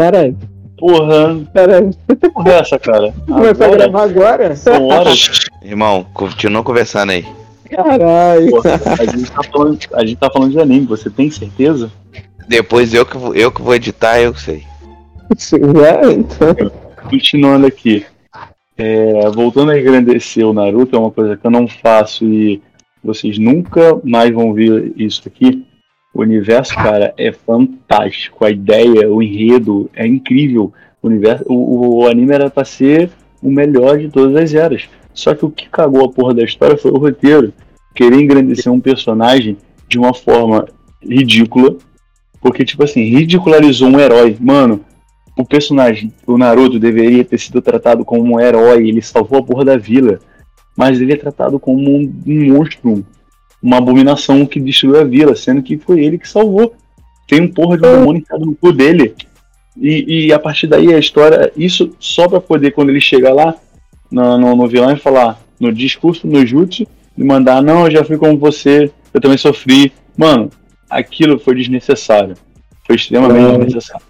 caralho. Porra, Caralho. porra é essa, cara? Começar a Agora gravar agora? são horas. Irmão, continua conversando aí. Caralho. Porra, a, gente tá falando, a gente tá falando de anime, você tem certeza? Depois eu que vou, eu que vou editar, eu sei. Já, então. Continuando aqui. É, voltando a engrandecer o Naruto, é uma coisa que eu não faço e vocês nunca mais vão ver isso aqui. O universo, cara, é fantástico. A ideia, o enredo é incrível. O, universo, o, o anime era pra ser o melhor de todas as eras. Só que o que cagou a porra da história foi o roteiro. Querer engrandecer um personagem de uma forma ridícula. Porque, tipo assim, ridicularizou um herói. Mano, o personagem, o Naruto, deveria ter sido tratado como um herói. Ele salvou a porra da vila. Mas ele é tratado como um, um monstro, uma abominação que destruiu a vila, sendo que foi ele que salvou. Tem um porra de um demônio enfiado no cu dele. E, e a partir daí a história, isso só pra poder, quando ele chega lá no, no, no vilão e falar no discurso, no jutsu, e mandar, não, eu já fui como você, eu também sofri. Mano, aquilo foi desnecessário. Foi extremamente desnecessário.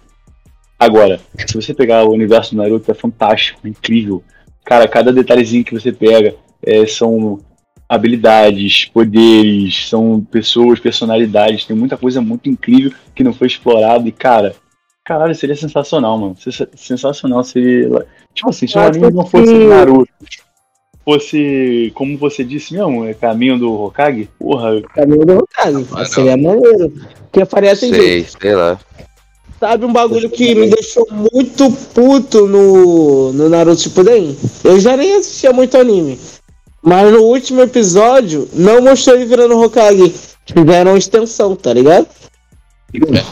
Agora, se você pegar o universo do Naruto, é fantástico, é incrível. Cara, cada detalhezinho que você pega é, são habilidades, poderes, são pessoas, personalidades, tem muita coisa muito incrível que não foi explorado e, cara, caralho, seria sensacional, mano. Sens- Sensacional seria. Tipo assim, se o anime não fosse que- Naruto, fosse, como você disse mesmo, é caminho do Hokage, porra, Caminho do Hokage. Ah. Seria maneiro. Porque faria assim, Sei, sei lá. sabe um bagulho que me deixou muito puto no, no Naruto Shippuden? Eu já nem assistia muito anime. Mas no último episódio, não mostrou ele virando Hokage. Fizeram extensão, tá ligado?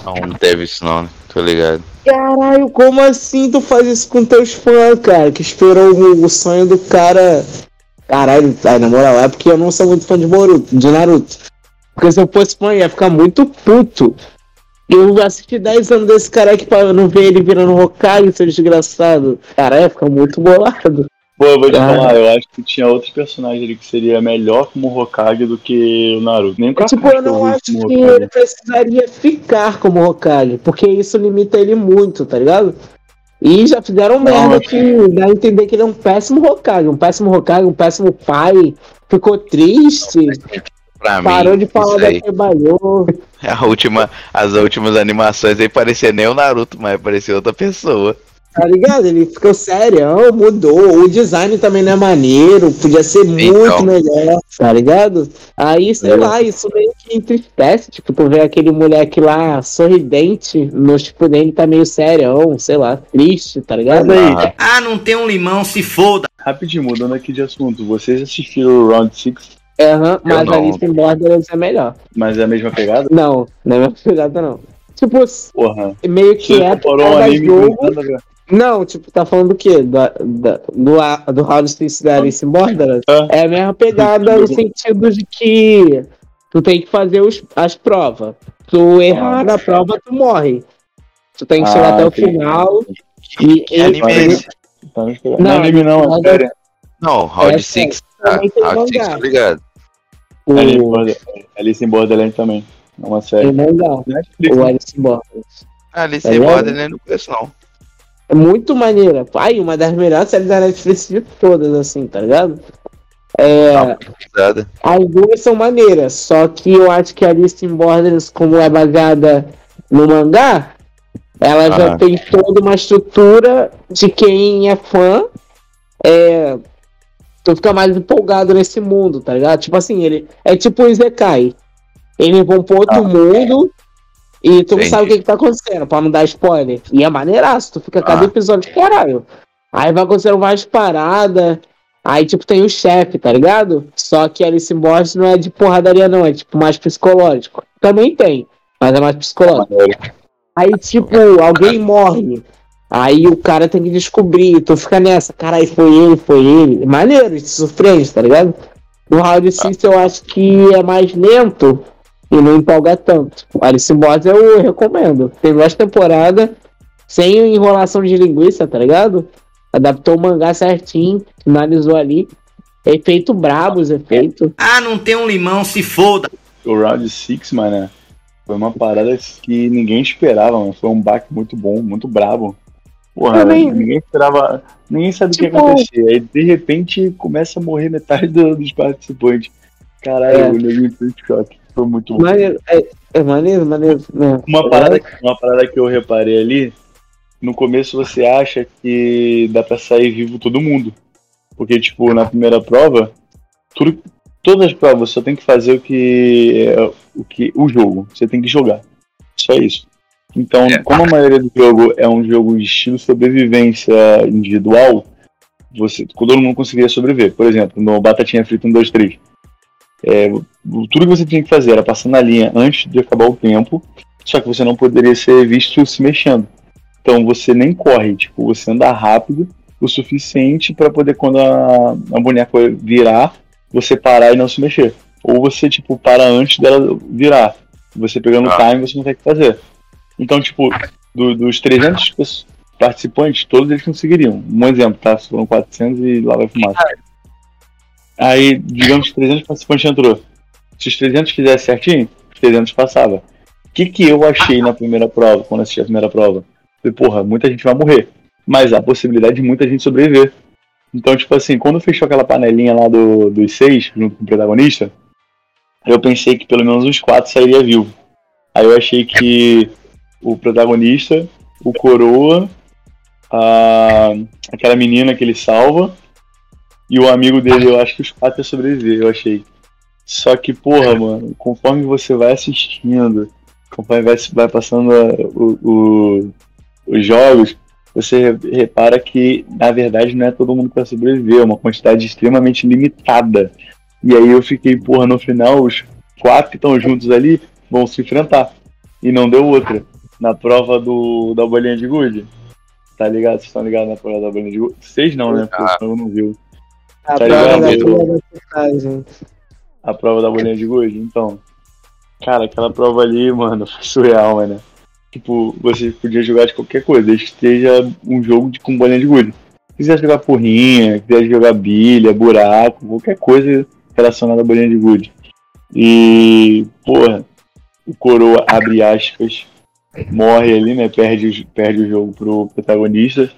Não, não teve isso não, né? Tô ligado. Caralho, como assim tu faz isso com teus fãs, cara? Que esperou o, o sonho do cara. Caralho, na moral, é porque eu não sou muito fã de Boruto, de Naruto. Porque se eu fosse fã, ia ficar muito puto. Eu assisti 10 anos desse cara aqui pra não ver ele virando Hokage, seu desgraçado. Caralho, ia ficar muito bolado. Pô, eu vou te Ah. falar, eu acho que tinha outros personagens ali que seria melhor como Hokage do que o Naruto. Nem o Tipo, Kakashi eu não acho como que ele precisaria ficar como Hokage, porque isso limita ele muito, tá ligado? E já fizeram merda acho que dá a entender que ele é um péssimo Hokage, um péssimo Hokage, um péssimo pai, ficou triste, Pra parou mim, de falar da trabalhou. A última, as últimas animações aí parecia nem o Naruto, mas parecia outra pessoa. Tá ligado? Ele ficou sério, mudou. O design também não é maneiro, podia ser muito Então. melhor, tá ligado? Aí, sei É. lá, isso meio que entristece. Tipo, tu vê aquele moleque lá sorridente, no tipo dele tá meio sério, sei lá, triste, tá ligado? Aham. Ah, não tem um limão, se foda. rapidinho, mudando aqui de assunto, vocês assistiram o Round 6, Aham, mas não. a Alice in Borderlands é melhor. mas é a mesma pegada? Não, não é minha pegada, não. Tipo, Porra. meio que Você é comparou um anime jogo. Não, tipo, tá falando do quê? Da, da- do, do Round 6 da Alice Borderlands? É a mesma pegada no sentido de que tu tem que fazer os, as provas. Tu errar Ah. na prova, tu morre. Tu tem que Ah, chegar até o entendi. final. Que, que anime é esse? Tá pegando. Não, Não, é anime não, não, é série. Não, Round É, 6. Tá, também tem Round 6, mangá. tô ligado. O, Alice in Borderland também. É uma o série. mangá, Netflix, o né? Alice in Borderlands. Ah, Alice Tá in? Borderland não conheço não. É muito maneira. Ai, uma das melhores séries da Netflix de todas, assim, tá ligado? É, pesquisada. As duas são maneiras, só que eu acho que a Alice in Borderlands, como é baseada no mangá, ela já Aham. tem toda uma estrutura de quem é fã. É, tu fica mais empolgado nesse mundo, tá ligado? Tipo assim, ele é tipo um Izekai. Eles vão pro outro Ah. mundo e tu não sabe o que, que tá acontecendo, pra não dar spoiler. E é maneiraço, tu fica cada Ah. episódio, caralho. Aí vai acontecendo várias paradas. Aí, tipo, tem o chefe, tá ligado? Só que Alice in não é de porradaria, não. É, tipo, mais psicológico. Também tem, mas é mais psicológico. Aí, tipo, alguém morre. Aí o cara tem que descobrir. Tu fica nessa. Caralho, foi ele, foi ele. Maneiro, isso surpreende, tá ligado? No Round 6 eu acho que é mais lento e não empolga tanto. Alice Borderlands eu recomendo. Tem duas temporadas, sem enrolação de linguiça, tá ligado? Adaptou o mangá certinho, finalizou ali. Efeito brabo, os efeitos. Ah, não tem um limão, se foda. O Round 6, mano, Foi uma parada que ninguém esperava, mano. Foi um baque muito bom, muito brabo. Porra, Também- ninguém esperava. Ninguém sabia o que ia Tipo- acontecer. Aí de repente começa a morrer metade do- dos participantes. Caralho, É. o nego entrou em choque. Foi muito bom. Maneiro, é, é maneiro, maneiro. Né? Uma parada, uma parada que eu reparei ali, no começo você acha que dá pra sair vivo todo mundo. Porque, tipo, na primeira prova, tudo, todas as provas só tem que fazer o que, é, o que. o jogo. Você tem que jogar. Só isso. Então, É. como a maioria do jogo é um jogo de estilo sobrevivência individual, você, todo mundo conseguiria sobreviver. Por exemplo, no Batatinha Frita 1, 2, 3. É, o- tudo que você tinha que fazer era passar na linha antes de acabar o tempo, só que você não poderia ser visto se mexendo. Então você nem corre, tipo, você anda rápido o suficiente para poder, quando a, a boneca virar, você parar e não se mexer. Ou você, tipo, para antes dela virar. Você pegando o Ah. time, você consegue fazer. Então, tipo, do- dos 300 pes- participantes, todos eles conseguiriam. Um exemplo, tá? Foram 400 e lá vai fumaça. Aí, digamos que 300 participantes entrou. Se os 300 fizessem certinho, os 300 passava. O que, que eu achei na primeira prova, quando assisti a primeira prova? Falei, porra, muita gente vai morrer. Mas há a possibilidade de muita gente sobreviver. Então, tipo assim, quando fechou aquela panelinha lá do, dos seis, junto com o protagonista, eu pensei que pelo menos uns quatro sairia vivo. Aí eu achei que o protagonista, o coroa, a, aquela menina que ele salva, e o amigo dele, eu acho que os quatro iam sobreviver, eu achei. Só que, porra, mano, conforme você vai assistindo, conforme vai, vai passando a- o- o- os jogos, você repara que, na verdade, não é todo mundo que vai sobreviver, é uma quantidade extremamente limitada. E aí eu fiquei, porra, no final, os quatro que estão juntos ali vão se enfrentar. E não deu outra. Na prova do, da bolinha de gude. Tá ligado? Vocês estão ligados na prova da bolinha de gude? Vocês não, né? Porque Ah. eu não viu. A Tá prova da. A prova da bolinha de gude. Então, cara, aquela prova ali, mano, foi surreal, mano. Tipo, você podia jogar de qualquer coisa, desde que esteja um jogo de, com bolinha de gude. Se quiser jogar porrinha, quiser jogar bilha, buraco, qualquer coisa relacionada à bolinha de gude. E, porra, o coroa abre aspas, morre ali, né? Perde, perde o jogo pro protagonista.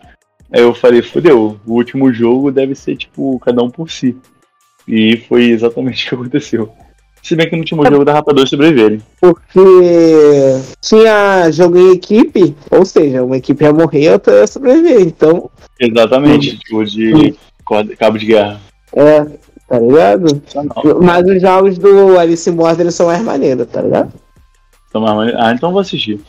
Aí eu falei, fodeu, o último jogo deve ser, tipo, cada um por si. E foi exatamente o que aconteceu. Se bem que no último jogo dava pra dois sobreviverem. Porque tinha jogo em equipe, ou seja, uma equipe ia morrer e outra ia sobreviver. Então, Exatamente, tipo de cabo de guerra. é, tá ligado? Sensacional. Mas os jogos do Alice Borderlands são mais maneiros, tá ligado? Então, mas mane- Ah, então vou assistir.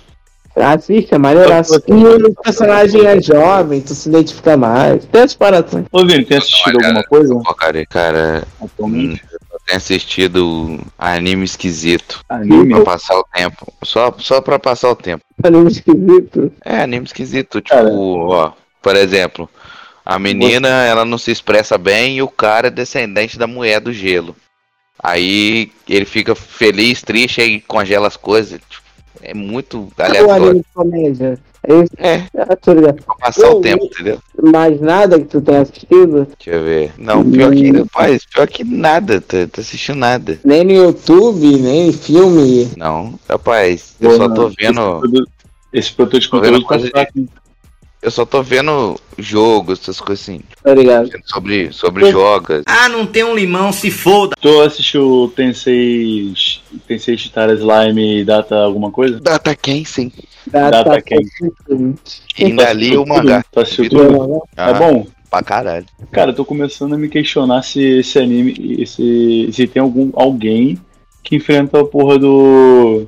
Assiste, é maneiraço. E o personagem é jovem, tu se identifica mais. Tem as paradas. Ô, Vini, tem assistido alguma coisa Porcaria, cara. Hum, atualmente? eu tenho assistido anime esquisito. Anime? Pra passar o tempo. Só, só pra passar o tempo. Anime esquisito. É, anime esquisito. Tipo, Cara. ó, por exemplo, a menina, ela não se expressa bem e o cara é descendente da mulher do gelo. Aí ele fica feliz, triste e congela as coisas. Tipo, é muito aleatório. anime de comédia. É. É, É, tô ligado. pra passar Eu o tempo, vi. entendeu? Mais nada que tu tenha assistido, Deixa eu ver. Não, pior que, rapaz, pior que nada, tô, tô assistindo nada. nem no YouTube, nem em filme. Não, rapaz, eu só tô vendo. Esse produtor de conteúdo tá fraco. Eu só tô vendo jogos, essas coisas assim. Tá ligado? Sobre, sobre jogos. Ah, não tem um limão, se foda. Tu assistiu Tensei, Tensei Chitara Slime Data alguma coisa? Data quem, sim. Data Data Ken. E ainda li o mangá. Tu assistiu Tudo. tudo? É Ah, bom? Pra caralho. Cara, eu tô começando a me questionar se esse anime, esse, se tem algum alguém que enfrenta a porra do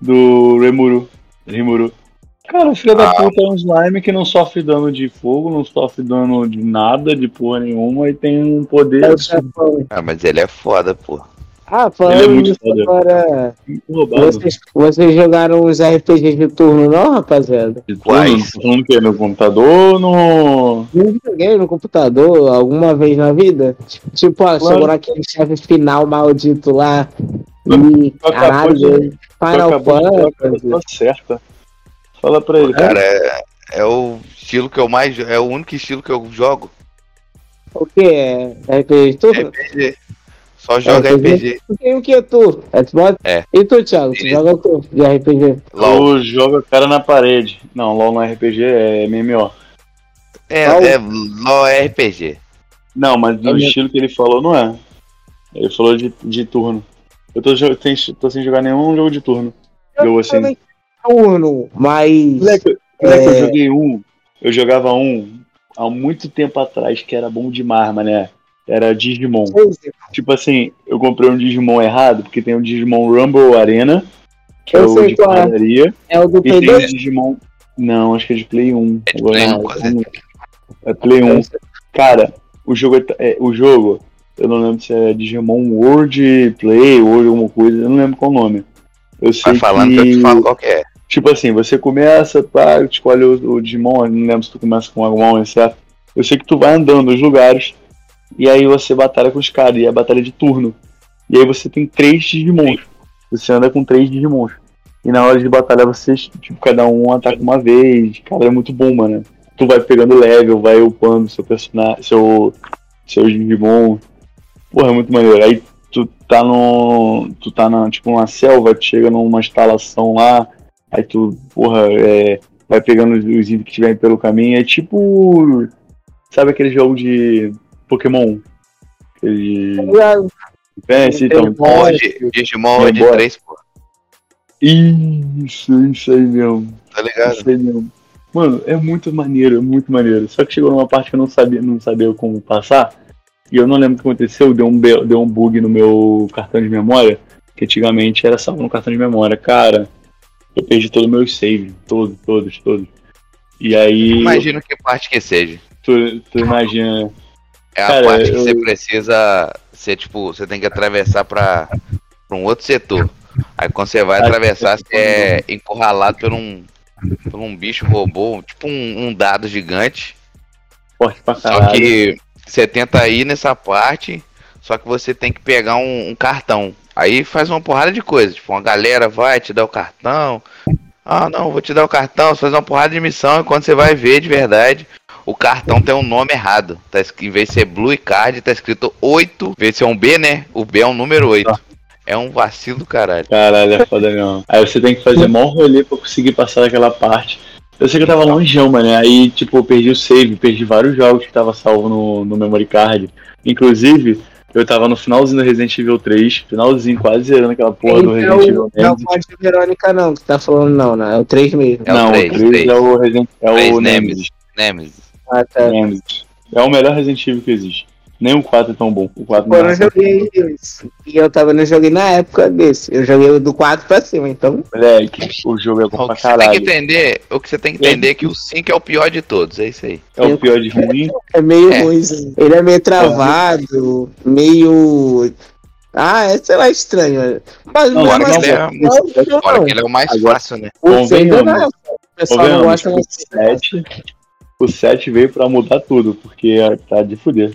do Remuru, Rimuru. Cara, filho da Ah. puta é um slime que não sofre dano de fogo, não sofre dano de nada, de porra nenhuma e tem um poder É o. Ah, mas ele é foda, pô. Ah, Ele é falando muito foda. agora. Vocês, vocês jogaram os RPGs de turno, não, rapaziada? De Quais? tá falando o quê? No computador ou no. Não joguei no computador alguma vez na vida? Tipo, ó, Claro. chegou naquele chefe final maldito lá. E caralho, Final Fantasy. pessoa certa. Fala pra ele, Cara, é, é o estilo que eu mais. É o único estilo que eu jogo. O que é? RPG de turno? RPG. Só joga RPG. RPG. Tu tem o que, tu? Xbox? É. E tu, Thiago? Tu joga o que de RPG? LOL. Eu jogo a cara na parede. Não, LOL não é RPG, é MMO. É, LOL. é, LOL é RPG. Não, mas no É estilo que ele falou, não é. Ele falou de, de turno. Eu tô, tem- tô sem jogar nenhum jogo de turno. Jogo assim. Turno, mas. Moleque, É. eu joguei um. Eu jogava um há muito tempo atrás que era bom demais, mané. Era Digimon. Tipo assim, eu comprei um Digimon errado, porque tem o Digimon Rumble Arena, que é Eu o sei de qual é. padaria, É o do o Play Digimon. Não, acho que é de Play 1. É de Agora, Play 1, não, quase. É Play 1. Cara, o jogo é, é- o jogo, eu não lembro se é Digimon World Play ou alguma coisa, eu não lembro qual o nome. Eu sei Vai falando que eu te falo qual que é. Tipo assim, você começa, pá, escolhe o, o Digimon, não lembro se tu começa com algum, certo? Eu sei que tu vai andando nos lugares e aí você batalha com os caras, e é a batalha de turno. E aí você tem três Digimons. Você anda com três Digimons. E na hora de batalha vocês, tipo, cada um ataca uma vez. Cara, é muito bom, mano. Tu vai pegando level, vai upando seu personagem, seu, seu Digimon. Porra, é muito maneiro. Aí tá no. Tu tá na, tipo, numa selva, tu chega numa instalação lá, aí tu, porra, é, vai pegando os os itens que tiverem pelo caminho. É tipo. Sabe aquele jogo de Pokémon? Aquele. Pense, então. Digimon de, Digimon é de Embora. 3, pô. Isso, isso aí mesmo. Tá ligado? Isso aí mesmo. Mano, é muito maneiro, é muito maneiro. Só que chegou numa parte que eu não sabia, não sabia como passar. E eu não lembro o que aconteceu, deu um, deu um bug no meu cartão de memória. Que antigamente era salvo no cartão de memória. Cara, eu perdi todo o meu save. Todos, todos, todos. E aí. Imagino que parte que seja. Tu, tu imagina. É a Cara, parte que eu- você precisa ser, tipo, você tem que atravessar pra, pra um outro setor. Aí quando você vai atravessar, você é encurralado por um, por um bicho robô, tipo um, um dado gigante. Forte pra Só caralho. que você tenta ir nessa parte, só que você tem que pegar um, um cartão. Aí faz uma porrada de coisa. Tipo, uma galera vai te dar o cartão. Ah, não, vou te dar o cartão. Você faz uma porrada de missão e quando você vai ver de verdade, o cartão tem um nome errado. Tá, em vez de ser Blue Card, tá escrito 8. Em vez de ser um B, né? O B é um número 8. É um vacilo do caralho. Caralho, é foda mesmo. Aí você tem que fazer mó rolê pra conseguir passar daquela parte. Eu sei que eu tava longeão, mano. Aí, tipo, eu perdi o save, perdi vários jogos que tava salvo no, no memory card. Inclusive, eu tava no finalzinho do Resident Evil 3, finalzinho, quase zerando aquela porra do Esse é Resident Evil não é o Nemesis. Código Verônica, não, que tá falando, não, né? É o 3 mesmo. É Não, o 3 três. é o Resident é Três o Nemesis. Nemesis. Nemesis. Ah, tá. Nemesis. É o melhor Resident Evil que existe. Nem o 4 é tão bom. O 4 Pô, eu não não é. joguei esse. E eu também não joguei na época desse. Eu joguei do 4 pra cima, então. Moleque, o jogo é bom O pra que você tem que caralho. entender, o que você tem que entender é que o 5 é o pior de todos, é isso aí. É o pior de ruim. É meio É. ruimzinho. Ele é meio travado, meio. Ah, é, sei lá, estranho. Mas Não, que assim, ele é, não. que ele é o mais Agora- fácil, né? O seis ainda Convenhamos. não. O pessoal não Convenhamos, gosta o mais. 7, o 7 veio pra mudar tudo, porque tá de fuder.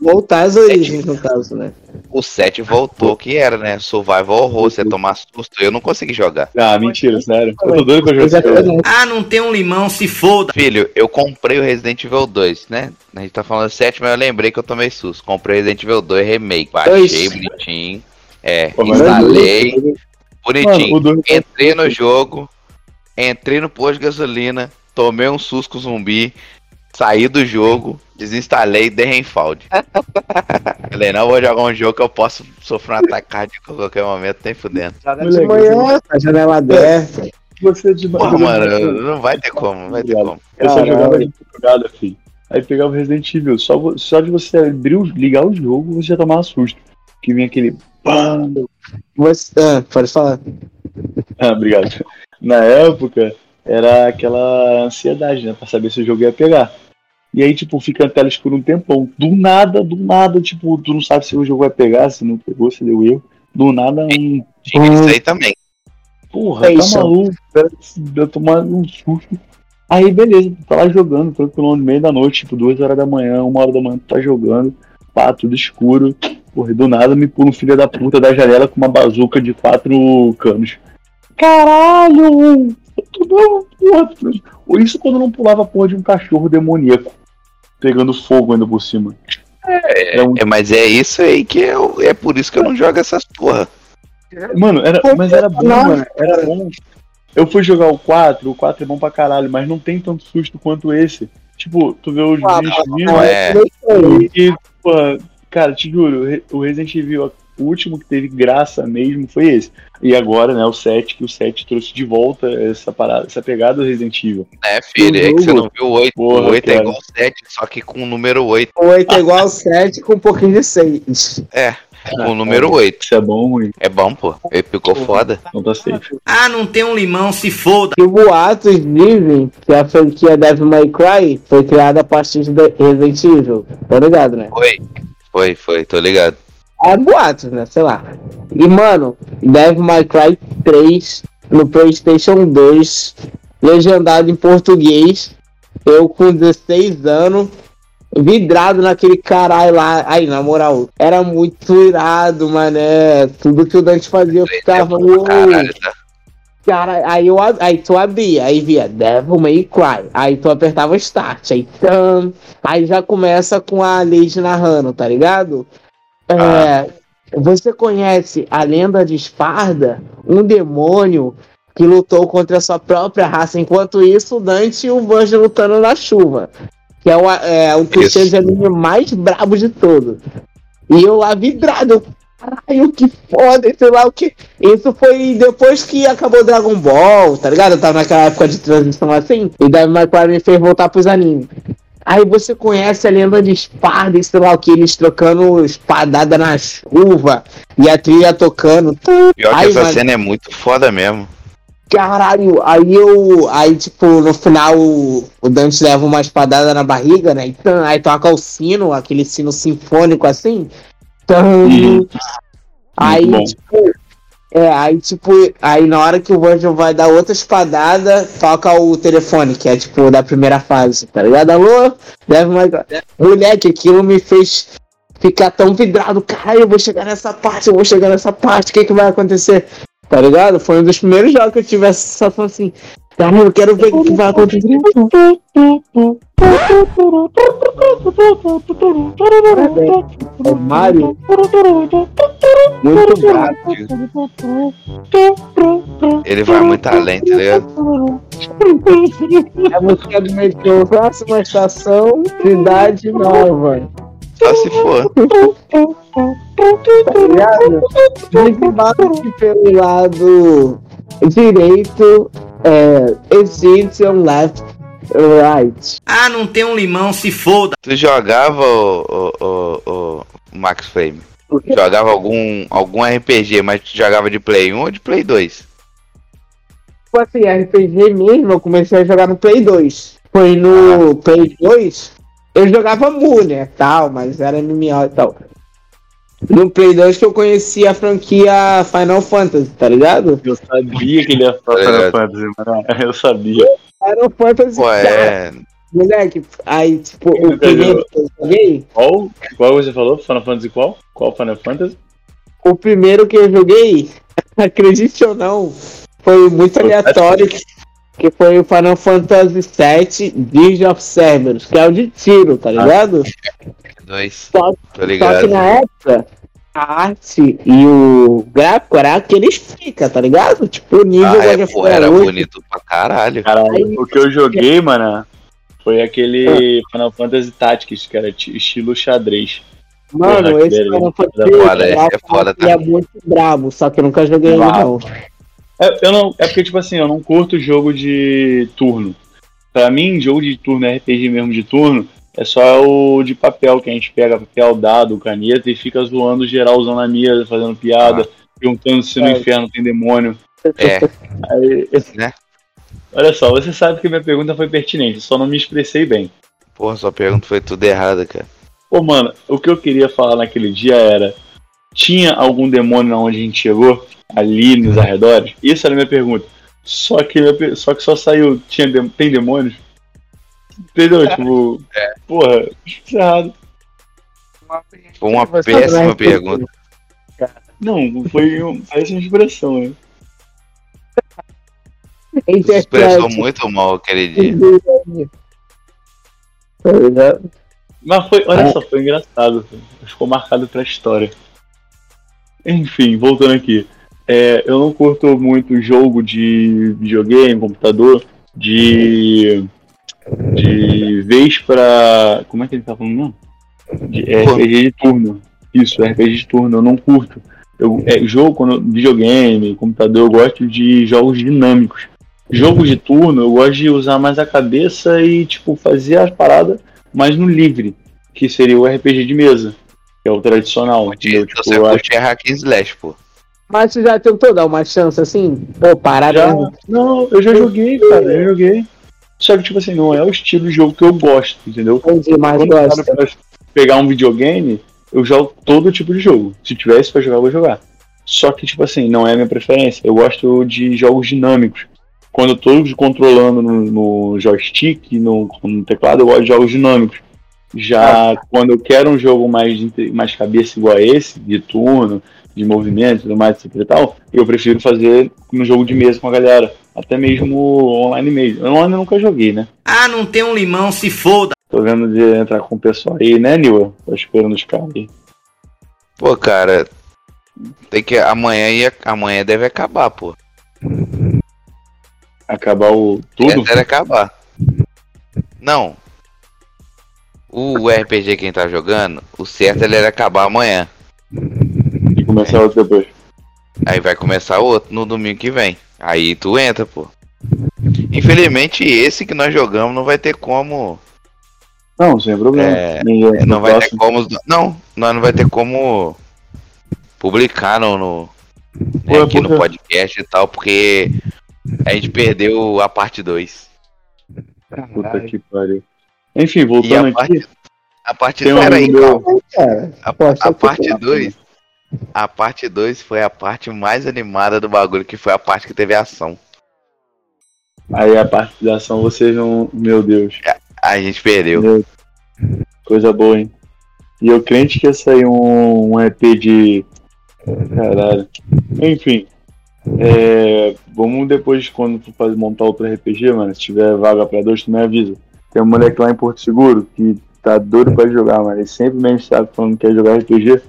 Voltar às origens, no caso, né? O 7 voltou que era, né? Survival horror, você tomar susto. Eu não consegui jogar. Ah, mentira, sério. Eu tô doido pra jogar. conheço. Ah, não tem um limão, se foda. Filho, eu comprei o Resident Evil 2, né? A gente tá falando 7, mas eu lembrei que eu tomei susto. Comprei o Resident Evil 2 Remake. Baixei bonitinho. É, Pô, instalei bonitinho. Entrei no jogo, entrei no posto de gasolina, tomei um susto zumbi, saí do jogo, desinstalei e dei renfalde. Falei, não vou jogar um jogo que eu posso sofrer um ataque cardíaco a qualquer momento, nem fudendo. Joga de manhã, a janela aberta. Você de Porra, mano, não vai ter como, não vai ter como. Eu só jogava de jogada, filho. Aí pegava o Resident Evil. Só, só de você abrir, o- ligar o jogo, você já tomava susto. Que vinha aquele. pam. Você... Ah, pode falar. Ah, obrigado. Na época, era aquela ansiedade, né? Pra saber se o jogo ia pegar. E aí, tipo, fica a tela escura um tempão. Do nada, do nada, tipo, tu não sabe se o jogo vai pegar, se não pegou, se deu erro. Do nada, um. Tinha isso aí também. Porra, É tá isso. maluco, cara, eu tomar um susto. Aí, beleza, tu tá lá jogando, tranquilo, no meio da noite, tipo, duas horas da manhã, uma hora da manhã, tu tá jogando, pá, tudo escuro. Porra, do nada me pula um filho da puta da janela com uma bazuca de quatro canos. Caralho! Tu não, porra, isso quando não pulava a porra de um cachorro demoníaco. Pegando fogo ainda por cima. É, Era um- é, mas é isso aí que eu, é por isso que eu não jogo essas porra. Mano, era, mas era bom, Não. mano. Era bom. Eu fui jogar o 4, o 4 é bom pra caralho, mas não tem tanto susto quanto esse. Tipo, tu vê os Ah, bichos vindo Não, é. sei. e, pô, cara, te juro, o Resident Evil, o último que teve graça mesmo foi esse. E agora, né, o 7, que o 7 trouxe de volta essa parada, essa pegada do Resident Evil. É, filho, é que você não viu o 8. Porra, o 8 é cara. igual o 7, só que com o número 8. O 8 é igual ao 7 com um pouquinho de 6. É, com o número 8. Isso é bom ruim? É bom, pô. Ele ficou foda. Não tá safe. Ah, não tem um limão, se foda. E boatos dizem que a franquia Devil May Cry foi criada a partir de Resident Evil. Tá ligado, né? Foi. Foi, foi, tô ligado. É boatos, né? Sei lá. E, mano, Devil May Cry 3 no PlayStation 2, legendado em português. Eu com 16 anos, vidrado naquele caralho lá. Aí, na moral, era muito irado, mané. Tudo que o Dante fazia, eu ficava. "Uou". Caralho, tá. Cara, aí, eu, aí tu abria, aí via Devil May Cry, aí tu apertava Start, aí tam, aí já começa com a Lady narrando, tá ligado? É, Ah. você conhece a lenda de Esparda? Um demônio que lutou contra a sua própria raça, enquanto isso o Dante e o Banjo lutando na chuva, que é o, é, o Isso. de anime mais brabo de todos. E eu lá vidrado, caralho, que foda, sei lá o que. Isso foi depois que acabou Dragon Ball, tá ligado? Eu tava naquela época de transição assim, e daí Cry me fez voltar pros animes. Aí você conhece a lenda de espada sei lá o que, eles trocando espadada na chuva e a trilha tocando. Pior que Ai, essa mano. cena é muito foda mesmo. Caralho, aí eu. Aí, tipo, no final o, Dante leva uma espadada na barriga, né? E tan, aí toca o sino, aquele sino sinfônico assim. Uhum. aí, tipo. É, aí, tipo, aí na hora que o Virgil vai dar outra espadada, toca o telefone, que é, tipo, da primeira fase, tá ligado? Alô? Deve mais. Moleque, aquilo me fez ficar tão vidrado. Caralho, eu vou chegar nessa parte, eu vou chegar nessa parte, o que que vai acontecer? Tá ligado? Foi um dos primeiros jogos que eu tive essa sensação assim. Caralho, eu quero ver o que vai acontecer. É o Mario. Muito bravo. Ele vai muito além, tá ligado? A música do metrô. Próxima estação, cidade nova. Só se for. Tá ligado? Desmarque pelo lado direito, é, Egyptian left, right. Ah, não tem um limão, se foda. Tu jogava o, o, o, o Max Flame? Jogava algum, algum RPG, mas tu jogava de Play 1 ou de Play 2? Tipo assim, RPG mesmo, eu comecei a jogar no Play 2. Foi no Play 2, eu jogava Mu, né, tal, mas era MMO e tal. No Play 2 que eu conheci a franquia Final Fantasy, tá ligado? Eu sabia que ele ia falar Tá Final. Fantasy, mano. Eu sabia. Final Fantasy, cara, é. moleque, aí, tipo, Nunca o primeiro que eu joguei, Qual? Qual você falou? Final Fantasy qual? Qual Final Fantasy? o primeiro que eu joguei, acredite ou não, foi muito aleatório, que, que foi o Final Fantasy VII Dirge of Cerberus, que é o de tiro, tá ligado? 2. Só, Tô só que na época, a arte e o gráfico era aqueles fica, tá ligado? Tipo, o nível Ah, é, pô, era 8. bonito pra caralho. Caralho, o que eu joguei, mano, foi aquele Final Fantasy Tactics, que era ti- estilo xadrez. Mano, Porra, esse Final Fantasy é foda, é foda, ele é tá? muito brabo, só que eu nunca joguei ele não. É, eu não, é porque, tipo assim, eu não curto jogo de turno. Pra mim, jogo de turno, RPG mesmo de turno, é só o de papel, que a gente pega papel, dado, caneta e fica zoando geral usando a mesa, fazendo piada, perguntando se no É. inferno tem demônio. É, Aí, né? olha só, você sabe que minha pergunta foi pertinente, só não me expressei bem. Porra, sua pergunta foi tudo errada, cara. Pô, mano, o que eu queria falar naquele dia era: tinha algum demônio onde a gente chegou? Ali nos arredores? Isso era a minha pergunta. Só que, só, que só saiu: tinha, tem demônios? Entendeu? Tipo, porra, isso é errado. Foi uma Você péssima pergunta. Não, foi um, uma expressão, né? Você expressou muito mal aquele dia. Tá ligado? Mas foi, olha só, foi engraçado. Ficou marcado pra história. Enfim, voltando aqui. É, eu não curto muito jogo de videogame, computador, de. De vez pra. Como é que ele tá falando? Não? De RPG de turno. Isso, RPG de turno, eu não curto. Eu, é, jogo, quando, videogame, computador, eu gosto de jogos dinâmicos. Jogos de turno, eu gosto de usar mais a cabeça e, tipo, fazer as paradas mais no livre, que seria o RPG de mesa, que é o tradicional. entendeu? Tipo, você eu acho- curte é hack and slash, pô. Mas você já tentou dar uma chance assim? Pô, parar Já, não, eu já joguei, cara, eu joguei. Só que, tipo assim, não é o estilo de jogo que eu gosto, entendeu? Quando eu gosta. pra pegar um videogame, eu jogo todo tipo de jogo. Se tivesse pra jogar, eu vou jogar. Só que, tipo assim, não é a minha preferência. Eu gosto de jogos dinâmicos. Quando eu tô controlando no, no joystick, no, no teclado, eu gosto de jogos dinâmicos. Já quando eu quero um jogo mais, mais cabeça igual a esse, de turno, de movimento, tudo mais, etc e tal, eu prefiro fazer no jogo de mesa com a galera. Até mesmo online mesmo. Online eu nunca joguei, né? Ah, não tem um limão, se foda. Tô vendo de entrar com o pessoal aí, né, Nil? Tô esperando os caras aí. Pô, cara, tem que. Amanhã, ia, amanhã deve acabar, pô. Acabar o tudo? Deve acabar. Não. O RPG quem tá jogando, o certo ele era acabar amanhã. E começar outro depois. Aí vai começar outro no domingo que vem. Aí tu entra, pô. Infelizmente esse que nós jogamos não vai ter como. Não, sem problema. É, Ninguém- Não vai ter próximo- como. Não, nós não vai ter como publicar no, no- né, aqui no quê? podcast e tal, porque a gente perdeu a parte 2. Puta que pariu. Enfim, voltando a aqui. parte, a parte Tem um Pera aí, meu- calma. Cara, A, Pô, a que- parte 2. A parte 2 foi a parte mais animada do bagulho, que foi a parte que teve ação. Aí a parte da ação vocês não. Meu Deus. A gente perdeu. Meu- Coisa boa, hein? E eu crente que ia sair um, um EP de. Caralho. Enfim. É, vamos depois, quando for fazer, montar outro RPG, mano, se tiver vaga pra dois, tu me avisa. Tem um moleque lá em Porto Seguro que tá doido pra jogar, mano. Ele sempre mesmo sabe falando que quer jogar RPG.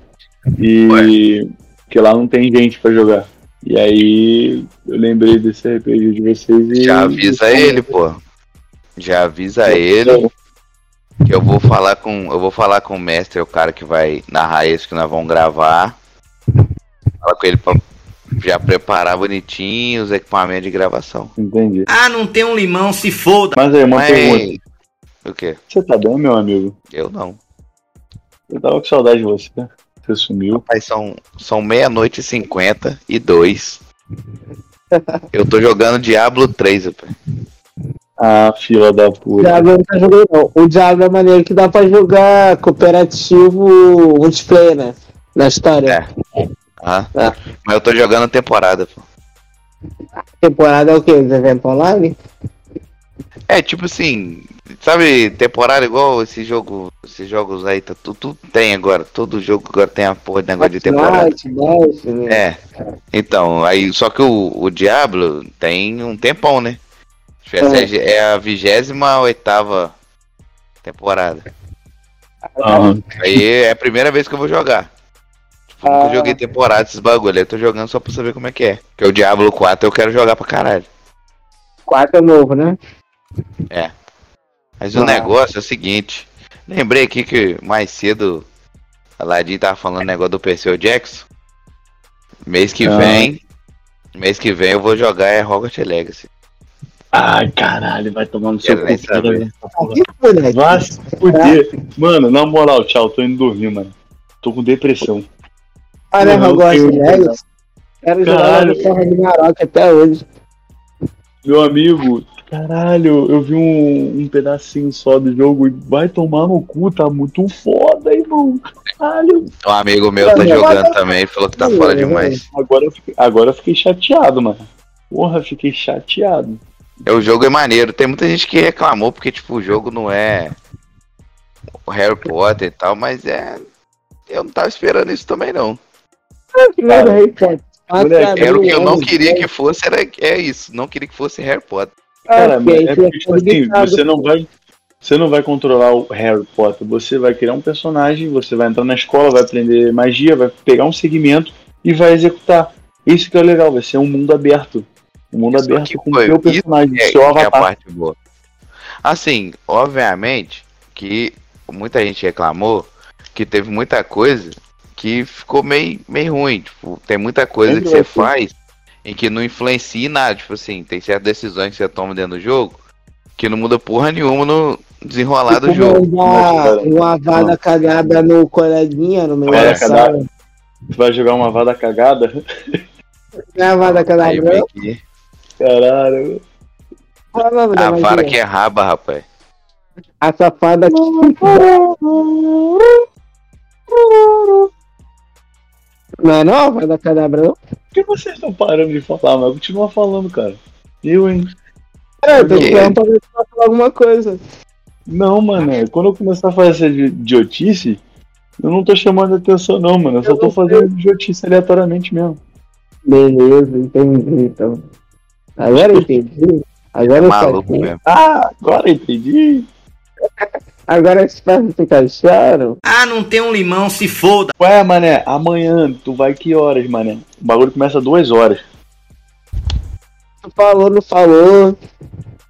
E que lá não tem gente pra jogar. E aí eu lembrei desse RPG de vocês e. Já avisa ele, pô. Já avisa ele que eu vou falar com. Eu vou falar com o mestre, o cara que vai narrar isso que nós vamos gravar. Fala com ele pra já preparar bonitinho os equipamentos de gravação. Entendi. Ah, não tem um limão, se foda. Mas aí, uma pergunta. Mas. O quê? Você tá bem, meu amigo? Eu não. Eu tava com saudade de você. Você sumiu. Rapaz, são, são meia-noite e cinquenta e dois. Eu tô jogando Diablo 3, rapaz. Ah, fila da O puta. Diablo eu nunca joguei, não. O Diablo é maneiro que dá pra jogar cooperativo multiplayer, né? Na história. É. Ah, É. Mas eu tô jogando temporada, pô. Temporada é o quê? Os eventos online? É, tipo assim, sabe, temporada igual esse jogo, esses jogos aí, tá, tudo, tudo tem agora, todo jogo agora tem a porra de negócio de temporada. Né? É. Então, aí, só que o, o Diablo tem um tempão, né? É. é a vigésima oitava temporada. Aham. Aí é a primeira vez que eu vou jogar. Tipo, nunca Ah. joguei temporada esses bagulho. Aí eu tô jogando só pra saber como é que é. Porque o Diablo 4 eu quero jogar pra caralho. 4 é novo, né? Mas o negócio é o seguinte. Lembrei aqui que mais cedo a Ladinho tava falando negócio do Perseu Jackson. Mês que Ah. vem. Mês que vem eu vou jogar é Hogwarts Legacy. Ai, caralho, vai tomar no seu cu. Vai se fuder. Mano, na moral, tchau, tô indo dormir, mano. Tô com depressão. Olha, eu gosto de Legacy. Quero jogar Ragnarok até hoje. Meu amigo, caralho, eu vi um, um pedacinho só do jogo e vai tomar no cu, tá muito foda, irmão. Caralho. Um amigo meu tá jogando também, falou que tá fora demais. Agora eu fiquei, agora eu fiquei chateado, mano. Porra, fiquei chateado. É, O jogo é maneiro. Tem muita gente que reclamou porque, tipo, o jogo não é o Harry Potter e tal, mas é. Eu não tava esperando isso também, não. Primeiro Harry Potter. Cara, Era o que eu não queria né? que fosse, era é isso. Não queria que fosse Harry Potter. Cara, Ah, mas ok, é tinha porque, tipo assim, você não vai. Você não vai controlar o Harry Potter, você vai criar um personagem, você vai entrar na escola, vai aprender magia, vai pegar um segmento e vai executar. Isso que é legal, vai ser um mundo aberto. Um mundo Isso aberto com o seu isso personagem, é, seu que é a avatar. parte boa. Assim, obviamente que muita gente reclamou que teve muita coisa que ficou meio, meio ruim. Tipo, tem muita coisa Sempre que você faz em que não influencia nada. Tipo assim, tem certas decisões que você toma dentro do jogo que não muda porra nenhuma no desenrolar do Tipo, jogo. Uma, uma vada cagada no coleguinha, no meu cagada. Você vai jogar uma vada cagada? Não é a vada Aí cagada, não. que Caralho. A vara que é raba, rapaz. A safada que... Não é não a vada cadabra, não? Por que vocês estão parando de falar, mas continua falando, cara? Eu, hein? É, eu tô Que? esperando pra ver se vai falar alguma coisa. Não, mano, quando eu começar a fazer essa idi- idiotice, eu não tô chamando atenção, não, mano. Eu só Eu tô não fazendo idiotice aleatoriamente mesmo. Beleza, entendi, então. Agora eu entendi. Agora eu Maluco mesmo. Ah, agora entendi. Agora as pernas se encaixaram. Ah, não tem um limão, se foda. Ué, mané, amanhã tu vai que horas, mané? O bagulho começa duas horas. Tu falou, não falou.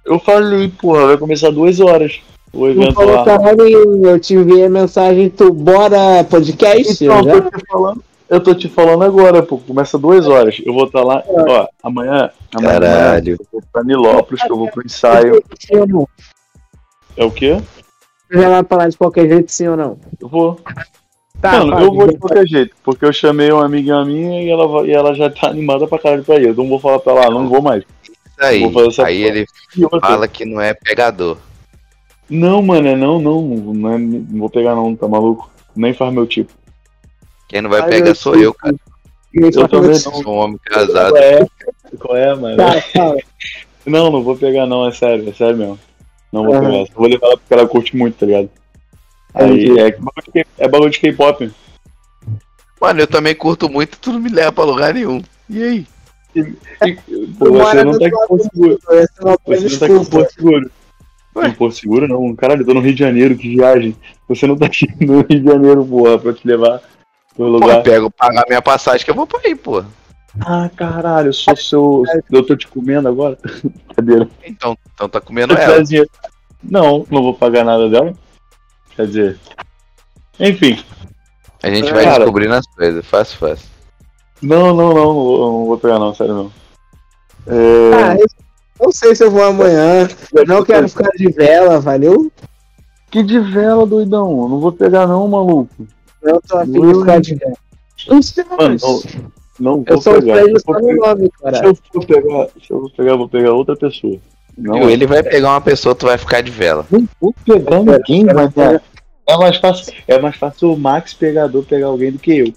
Eu falei, porra, vai começar duas horas. O Não evento falou lá. caralho. Eu te enviei a mensagem, tu bora podcast? Então, já? eu tô te falando. Eu tô te falando agora, pô. Começa duas horas. Eu vou estar lá. Ó, amanhã. amanhã Caralho. Eu vou pra Nilópolis, que eu vou pro ensaio. É o quê? Já vai falar de qualquer jeito, sim ou não? Eu vou. Tá, Mano, eu vou de qualquer jeito, porque eu chamei uma amiga minha e ela, e ela já tá animada pra caralho pra ir. Eu não vou falar pra ela, não vou mais. Isso aí. Vou fazer essa Aí ele fala que não é pegador. Não, mano, é não, não, não, é- não vou pegar não, tá maluco? Nem faz meu tipo. Quem não vai Ai, pegar sou eu, cara. Eu Eu também não. Sou um homem casado. Qual é? Qual é, mano? Tá, fala. Não, não vou pegar não, é sério, é sério mesmo. Não vou pegar. Só vou levar ela porque ela curte muito, tá ligado? Aí é, bagulho de K- é bagulho de K-pop. Mano, eu também curto muito, tu não me leva pra lugar nenhum. E aí? Pô, Você não tá aqui Porto Seguro. Essa Você não tá aqui Seguro. Ué? Em Porto Seguro não, caralho, eu tô no Rio de Janeiro, que viagem. Você não tá aqui no Rio de Janeiro, porra, pra te levar pro Pô, lugar. pego, pagar minha passagem que eu vou pra aí, pô. Ah, caralho, eu sou seu. Eu tô te comendo agora? Brincadeira. Então, então tá comendo eu ela. Não, não vou pagar nada dela. Quer dizer. Enfim. A gente vai Cara. descobrindo as coisas, fácil, fácil. Não, não, não, não vou, não vou pegar não, sério não. Ah, É... eu não sei se eu vou amanhã. Não quero ficar de vela, valeu? Que de vela, doidão. Eu Não vou pegar não, maluco. Não tô afim de ficar de vela. Não sei, Mano, não, vou Eu pegar. Eu no pegar- nome, se cara. eu for pegar, se eu for pegar, eu vou pegar outra pessoa. Não, Viu? Ele vai pegar uma pessoa, tu vai ficar de vela. não vou pegar ninguém, mas é, é mais fácil, é mais fácil o Max pegador pegar alguém do que eu.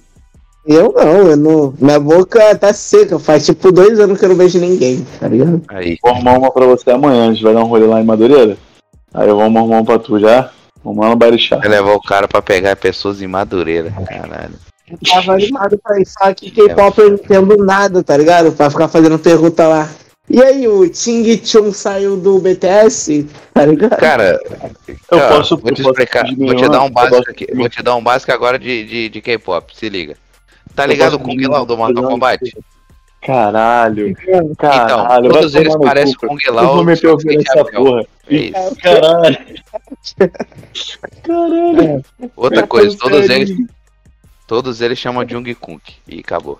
Eu não, eu não. Minha boca tá seca. Faz tipo dois anos que eu não vejo ninguém, tá ligado? Aí. Vou arrumar uma pra você amanhã, a gente vai dar um rolê lá em Madureira. Aí eu vou arrumar uma pra tu já. Vamos lá no Barixá. Vai levar o cara pra pegar pessoas em Madureira. Caralho. Eu tava animado pra isso, só que K-pop eu não entendo nada, tá ligado? Pra ficar fazendo pergunta lá. E aí, o Ting Chun saiu do BTS, tá ligado? Cara, Eu ó, posso- vou te posso explicar. pedir Vou te dar um básico posso aqui. Vou te dar um básico agora de, de, de K-pop. Se liga. Tá ligado posso com Kung Lao do Mortal Kombat? Caralho, Então, caralho. todos vai eles parecem com o cara. Kung Eu vou Lao. meter o nessa porra. É. Caralho. Caralho. Outra coisa, todos eles, todos eles chamam de Jungkook. E acabou.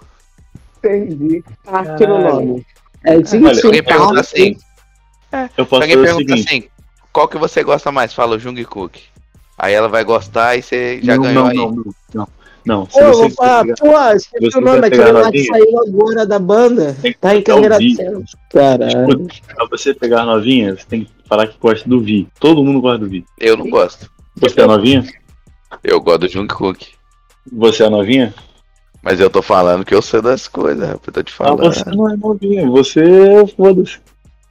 Entendi. Tá aqui no nome. É Ting Olha, Se alguém pergunta assim, Eu se posso alguém pergunta seguinte. assim, qual que você gosta mais? Fala o Jungkook. Aí ela vai gostar e você já não, ganhou não, aí. não, não, não. Não, se Pô, eu você vou falar, pegar- pô, esqueci você o nome, aquele lá que novinha? saiu agora da banda. Tá em câmera cena. Caralho. Pra você pegar novinha, você tem que falar que gosta do Vi. Todo mundo gosta do Vi. Eu não gosto. Você é novinha? Eu gosto do Jungkook. Você é novinha? Mas eu tô falando que eu sei das coisas, rapaz. Eu tô te Ah, falando. você não é novinha. Você, foda-se.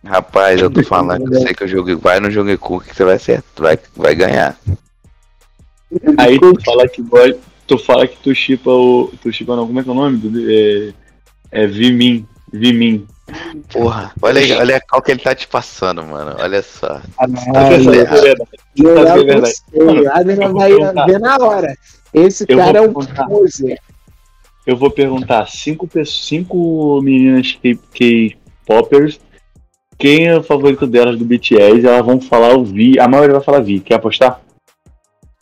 Rapaz, eu tô falando que eu sei que eu jogo. Vai no Jungkook que você vai ser. Vai, vai ganhar. Aí tu fala que gosta, tu fala que tu chipa o. Tu chipa não, como é que é o nome? do- É, é Vimin. Vimin. Porra, olha, aí, olha qual que ele tá te passando, mano. Olha só. Caralho. É verdade. E o Sabe que é Léo verdade? Mano, eu vou vai ver na hora. Esse Eu cara é vou um perguntar. poser. Eu vou perguntar cinco, pessoas, cinco meninas K- K-popers. Quem é o favorito delas do BTS? Elas vão falar o Vi. A maioria vai falar Vi. Quer apostar?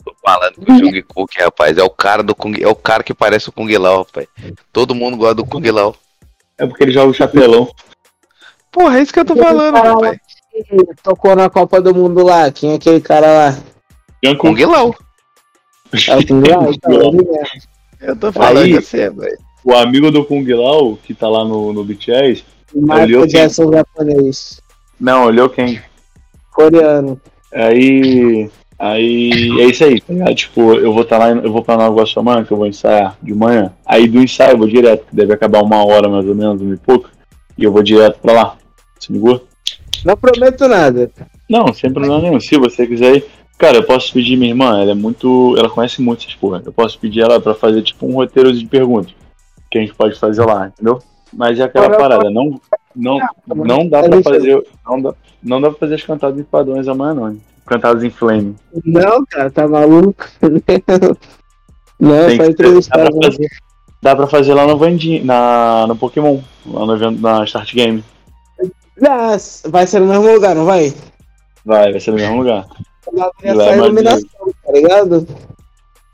Tô falando que o Jungkook, rapaz, é o cara do Kung, é o cara que parece o Kung Lao, rapaz. Todo mundo gosta do Kung Lao. É porque ele joga o chapelão. Porra, é isso que eu tô falando, rapaz. tocou na Copa do Mundo lá. Quem é aquele cara lá? Kung. Lao. É o Kung Lao? Então, mesmo. Eu tô falando Aí- você, velho. O amigo do Kung Lao, que tá lá no, no BTS. O Michael quem? Jackson japonês. Não, olhou quem? Coreano. Aí. Aí é isso aí, tá ligado? Tipo, eu vou estar lá, eu vou pra Nova Iguaçu amanhã, que eu vou ensaiar de manhã. Aí do ensaio eu vou direto, que deve acabar uma hora mais ou menos, uma e pouco. E eu vou direto pra lá. Se ligou? Não prometo nada. Não, sem problema nenhum. Se você quiser ir. Cara, eu posso pedir minha irmã, ela é muito. Ela conhece muito essas porra. Eu posso pedir ela pra fazer tipo um roteiro de perguntas. Que a gente pode fazer lá, entendeu? Mas é aquela parada, não. Não, não dá pra fazer. Não dá, não dá pra fazer as cantadas em padrões amanhã, não. Cantadas em flame. Não, cara, tá maluco? Não, Tem só entrevistar. dá pra fazer. Dá pra fazer lá no Vandinho, na, no Pokémon, lá no, evento- na Start Game. Vai ser no mesmo lugar, não vai? Vai, vai ser no mesmo lugar. É essa mais iluminação, tá ligado?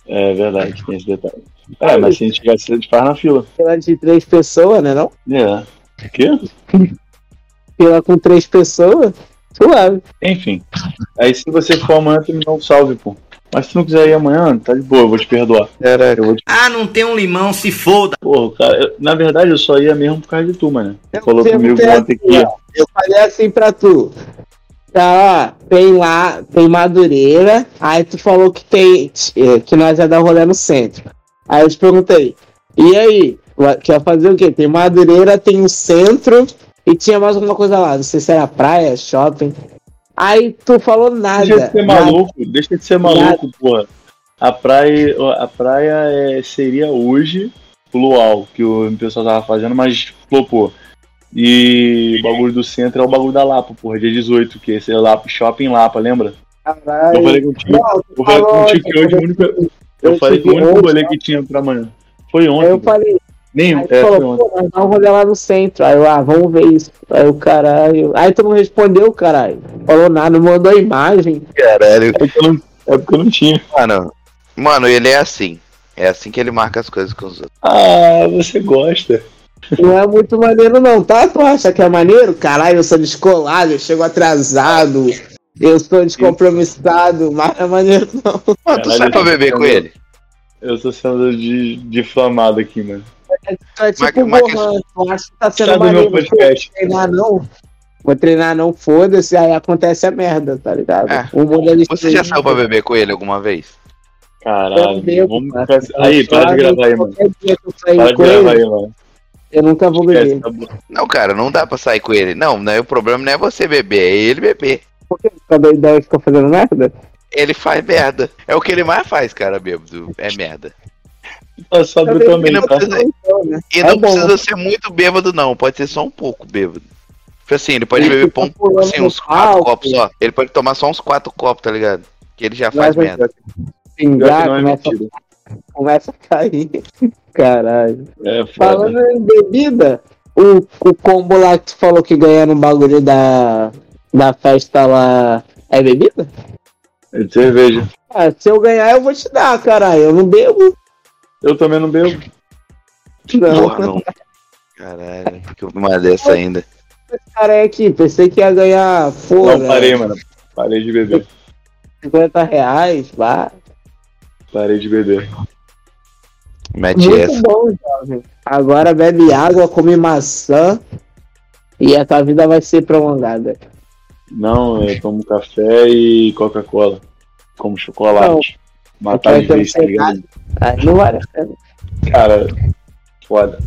É verdade, tem esse detalhe. É, mas se a gente tivesse, a gente faz na fila. Fila de três pessoas, né não? É. O quê? Fila com três pessoas, suave. Enfim. Aí se você for amanhã, tu me dá um salve, pô. Mas se não quiser ir amanhã, tá de boa, eu vou te perdoar. Caraca. Eu vou te... Ah, não tem um limão, se foda. Pô, cara, eu- na verdade eu só ia mesmo por causa de tu, mano. Você falou comigo que assim, Eu falei assim pra tu. Tá, ó, tem lá, tem Madureira. Aí tu falou que tem. eh, Que nós é da rolê no centro. Aí eu te perguntei. E aí? Quer fazer o quê? Tem Madureira, tem o centro. E tinha mais alguma coisa lá. Não sei se era praia, shopping. Aí tu falou nada. Deixa de ser nada. maluco, deixa de ser maluco, porra. A praia, a praia é, seria hoje o luau, que o pessoal tava fazendo, mas flopou. E o bagulho do centro é o bagulho da Lapa, porra, dia 18, que esse é Lapa, Shopping Lapa, lembra? Caralho. Eu falei contigo, Não, eu falei contigo que hoje o único, eu falei que o único rolê que tinha pra amanhã foi Aí ontem. eu falei, Nenhum, Aí é, foi falou, pô, nós um rolê lá no centro. Aí eu, ah, vamos ver isso. Aí o caralho. Aí tu não respondeu, caralho. Falou nada, não mandou imagem. Caralho. É porque eu não, é porque eu não tinha. Mano, mano, ele é assim. É assim que ele marca as coisas com os outros. Ah, você gosta. Não é muito maneiro, não, tá? Tu acha que é maneiro? Caralho, eu sou descolado, eu chego atrasado. Eu sou descompromissado, mas não é maneiro, não. Mano, tu sai pra beber com ele? Eu tô sendo de, difamado aqui, mano. Tu é tipo Mas- mas- Gohan, tu acha que tá sendo maneiro. Podcast. treinar não. Vou treinar não, foda-se, aí acontece a merda, tá ligado? É. O mundo é Você já saiu pra beber com ele alguma vez? Caralho, Eu vamos Aí, para de gravar aí, mano. Eu Para de gravar aí, mano. Eu nunca vou beber. tá. Não, cara, não dá pra sair com ele. Não, não é, o problema não é você beber, é ele beber. Por que cada ideia fica fazendo merda? Ele faz merda. É o que ele mais faz, cara, bêbado. É merda. Tá sóbrio Eu também, não tá? precisa- Então, né? E É não bom. precisa ser muito bêbado, não. Pode ser só um pouco bêbado. Tipo assim, ele pode beber pão, assim, no uns quatro copos só. Ele pode tomar só uns quatro copos, tá ligado? Que ele já faz merda. Pingar, não é mentira. Começa a cair. Caralho. É Falando em bebida, o, o combo lá que tu falou que ganha no bagulho da, da festa lá é bebida? É de cerveja. Ah, se eu ganhar, eu vou te dar, caralho. Eu não bebo. Eu também não bebo. Não. Porra, não. Caralho, que uma dessa ainda. Cara, é aqui. Pensei que ia ganhar, porra, Não, parei, mano. Parei de beber. 50 reais, vá. Parei de beber. Mete Muito essa. bom, jovem. Agora bebe água, come maçã e a tua vida vai ser prolongada. Não, eu tomo café e Coca-Cola. Como chocolate. Matar Vai de ter vez, tá ligado? Aí não vale a pena. Cara, foda.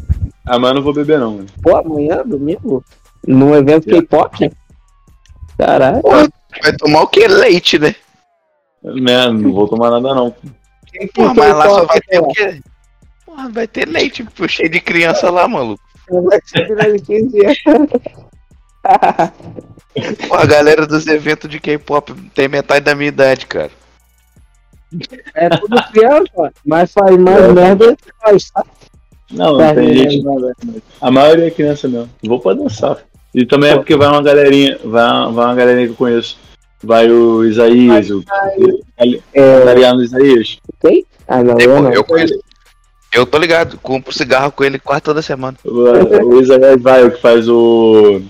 Amanhã eu não vou beber, não, mano. Pô, amanhã, domingo, num evento Yeah. K-pop? Caralho. Vai tomar o que? Leite, né? Né, não vou tomar nada, não. Quem foi mas lá só K-pop vai ter o quê? Porra, vai ter leite pô, cheio de criança lá, maluco. Vai ser final de 15 anos. Pô, a galera dos eventos de K-pop tem metade da minha idade, cara. É tudo criança, mas faz mais merda que nós, tá? Não, Vai, tem gente. A maioria é criança mesmo. Vou pra dançar. E também é porque vai uma galerinha, vai, vai uma galerinha que eu conheço. Vai o Isaías, o É, Mariano Isaías. quem? Ah, não, eu não. Eu conheço. Eu tô ligado, compro cigarro com ele quase toda semana. O, o Isaías vai, o que faz o.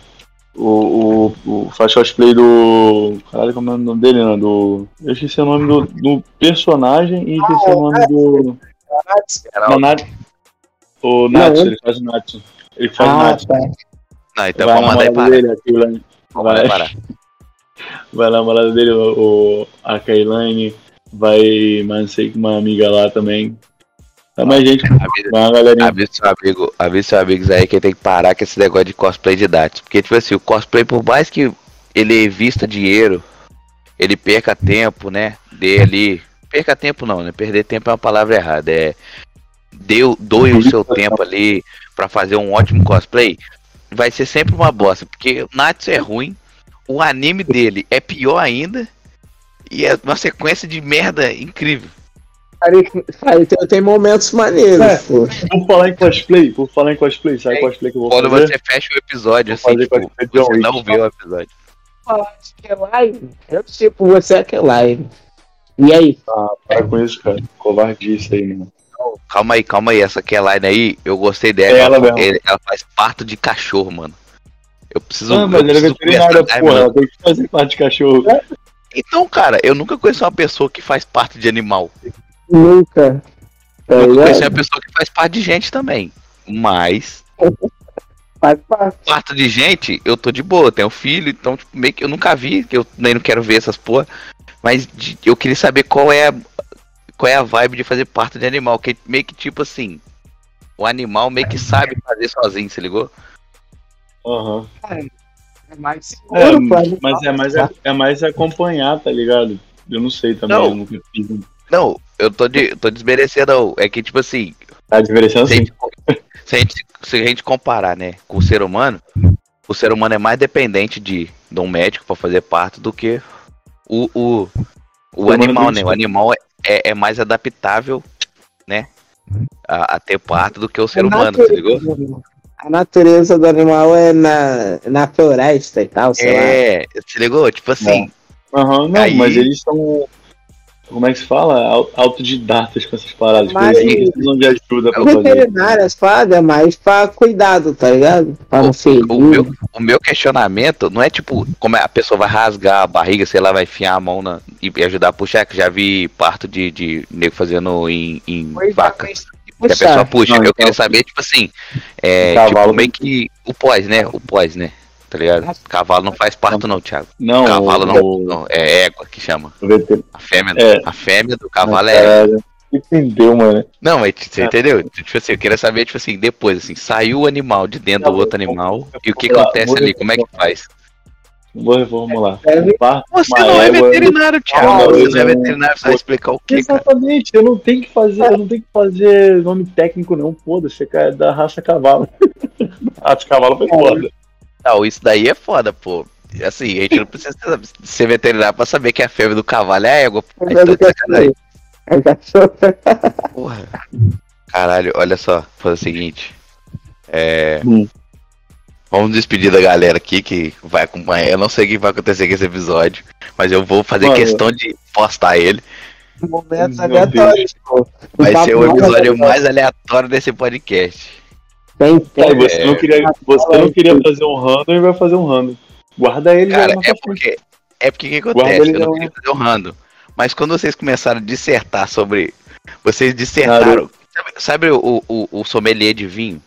O, o, o faz cosplay do. Caralho, como é o nome dele, né? Do. Eu esqueci o nome do, do personagem e esqueci o nome do. Não, O Natsu, ele- ele faz o Natsu. Ele faz o Ah, Natsu. tá. Não, então vai vamos mandar dele, aquilo lá. Vamos mandar ele parar. Vai a namorada dele, o, a Kailane, vai mais não sei que uma amiga lá também. Tá mais gente, Avisa, vai uma galerinha. avisa seu amigo, avisa seus amigos aí que tem que parar com esse negócio de cosplay de dados. Porque, tipo assim, o cosplay, por mais que ele vista dinheiro, ele perca tempo, né? Dê ali. Perca tempo não, né? Perder tempo é uma palavra errada. É. Deu, doe o seu tempo ali pra fazer um ótimo cosplay. Vai ser sempre uma bosta. Porque o Natsu é ruim. O anime dele é pior ainda. E é uma sequência de merda incrível. Cara, cara, tem, tem momentos maneiros, É. pô. Por falar em cosplay, por falar em cosplay, sabe cosplay que eu vou Quando fazer? você fecha o episódio, Vou assim, tipo, você Wick. não vê o episódio. falar de que é live, eu tipo, você é que é live. E aí? Ah, para com isso, cara. Covardice aí, mano. Calma aí, calma aí. Essa Line aí, eu gostei dela. É ela ela faz parto de cachorro, mano. Eu preciso. Ah, mas eu ele é preciso veterinária, conversar- porra. Tem que fazer parte de cachorro. Então, cara, eu nunca conheci uma pessoa que faz parte de animal. Nunca. Tá Eu nunca conheci uma pessoa que faz parte de gente também. Mas, Faz parte. parte de gente, eu tô de boa. Eu tenho filho, então, tipo, meio que eu nunca vi, que eu nem não quero ver essas porra. Mas de- eu queria saber qual é a, qual é a vibe de fazer parte de animal. Que meio que tipo assim. O animal meio que sabe fazer sozinho, se ligou? Aham. É mais É, seguro, pô. mas é mais, é mais acompanhar, tá ligado? Eu não sei também, Não. eu. Não, eu tô, de, eu tô desmerecendo. É que, tipo assim, Tá desmerecendo se a, assim. gente, se, a gente, se a gente comparar, né, com o ser humano, o ser humano é mais dependente de, de um médico pra fazer parto do que o, o, o humano animal, né? O animal é, é mais adaptável, né? A, a ter parto do que o ser A humano, se ligou? A natureza do animal é na, na floresta e tal, sei lá. É, se ligou? Tipo assim, Aham, não, Aí- mas eles são. Como é que se fala? Au- Autodidatas com essas paradas. Mas- Eles não precisam de ajuda pra fazer. veterinário, as paradas é mais pra cuidado, tá ligado? Pra não ferir. o meu, o meu questionamento não é tipo como é a pessoa vai rasgar a barriga, sei lá, vai enfiar a mão na, e ajudar a puxar, que já vi parto de, de nego fazendo em, em Pois é, vaca. Que a pessoa puxa. Não, eu então- queria saber, tipo assim, é, Cavalo tipo, meio que o pós, né? O pós, né? Tá ligado? Cavalo não faz parto, não, Thiago. Não, Cavalo não, o, não, é égua que chama. A fêmea, É. a fêmea do cavalo é égua. Entendeu, mano? Não, mas você É. entendeu? Tipo assim, eu queria saber, tipo assim, depois, assim, saiu o animal de dentro do outro animal e o que acontece ali? Como é que faz? Vou reformular. É, Você não é veterinário, Thiago. Você não é não- veterinário, você vai explicar o quê, cara? Exatamente, eu não tenho que fazer, eu não tenho que fazer nome técnico, não. Foda-se, é da raça cavalo. raça cavalo foi foda. Não, isso daí é foda, pô. Assim, a gente não precisa ser veterinário pra saber que a fêmea do cavalo é a égua. Aí tá de sacanagem. É. Porra. Caralho, olha só, fazer o seguinte. É. Hum. Vamos despedir da galera aqui que vai acompanhar. Eu não sei o que vai acontecer com esse episódio, mas eu vou fazer Mano. questão de postar ele. Momentos aleatórios, pô. Vai ser o episódio aleatório. mais aleatório desse podcast. Tem, você não queria, você não queria fazer um random e vai fazer um random. Guarda ele Cara, já na é porque. É porque o que acontece? Eu não não. queria fazer um random. Mas quando vocês começaram a dissertar sobre. Vocês dissertaram. Sabe, sabe o, o, o sommelier de vinho?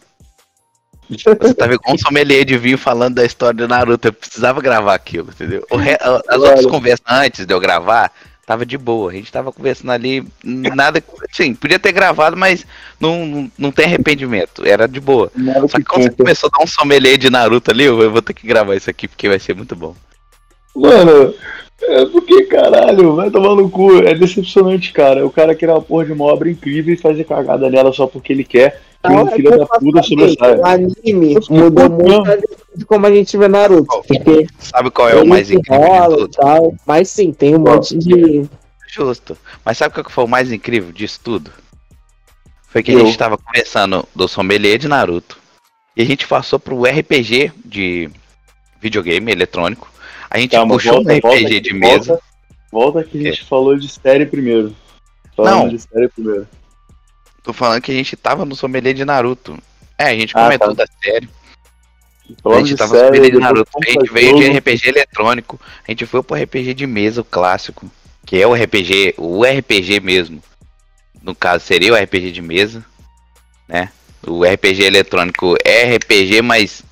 Você tava com um sommelier de vinho falando da história do Naruto. Eu precisava gravar aquilo, entendeu? Re- As outras conversas antes de eu gravar, tava de boa. A gente tava conversando ali, nada. Sim, podia ter gravado, mas não, não, tem arrependimento. Era de boa. Só que quando você começou a dar um sommelier de Naruto ali, eu vou ter que gravar isso aqui porque vai ser muito bom. Mano, é porque caralho, vai tomar no cu. É decepcionante, cara. O cara quer uma porra de uma obra incrível e fazer cagada nela só porque ele quer. que um filho da puta dele. sobressai. O anime mudou muito de como a gente vê Naruto. Porque Sabe qual é o mais incrível de enrola e tudo? tal. Mas sim, tem um monte de. Justo. Mas sabe o que foi o mais incrível disso tudo? Foi que a Eu. gente tava começando do sommelier de Naruto. E a gente passou pro RPG de videogame eletrônico. A gente Calma, puxou volta, um volta RPG aqui, de mesa. Volta, volta que a gente falou de série primeiro. Falando Não. de série primeiro. Tô falando que a gente tava no sommelier de Naruto. É, a gente Ah, comentou tá. da série. A Falando gente de tava no série, sommelier de Naruto. A gente veio de. RPG eletrônico. A gente foi pro RPG de mesa, o clássico. Que é o RPG, o RPG mesmo. No caso, seria o RPG de mesa. Né? O RPG eletrônico é RPG, mas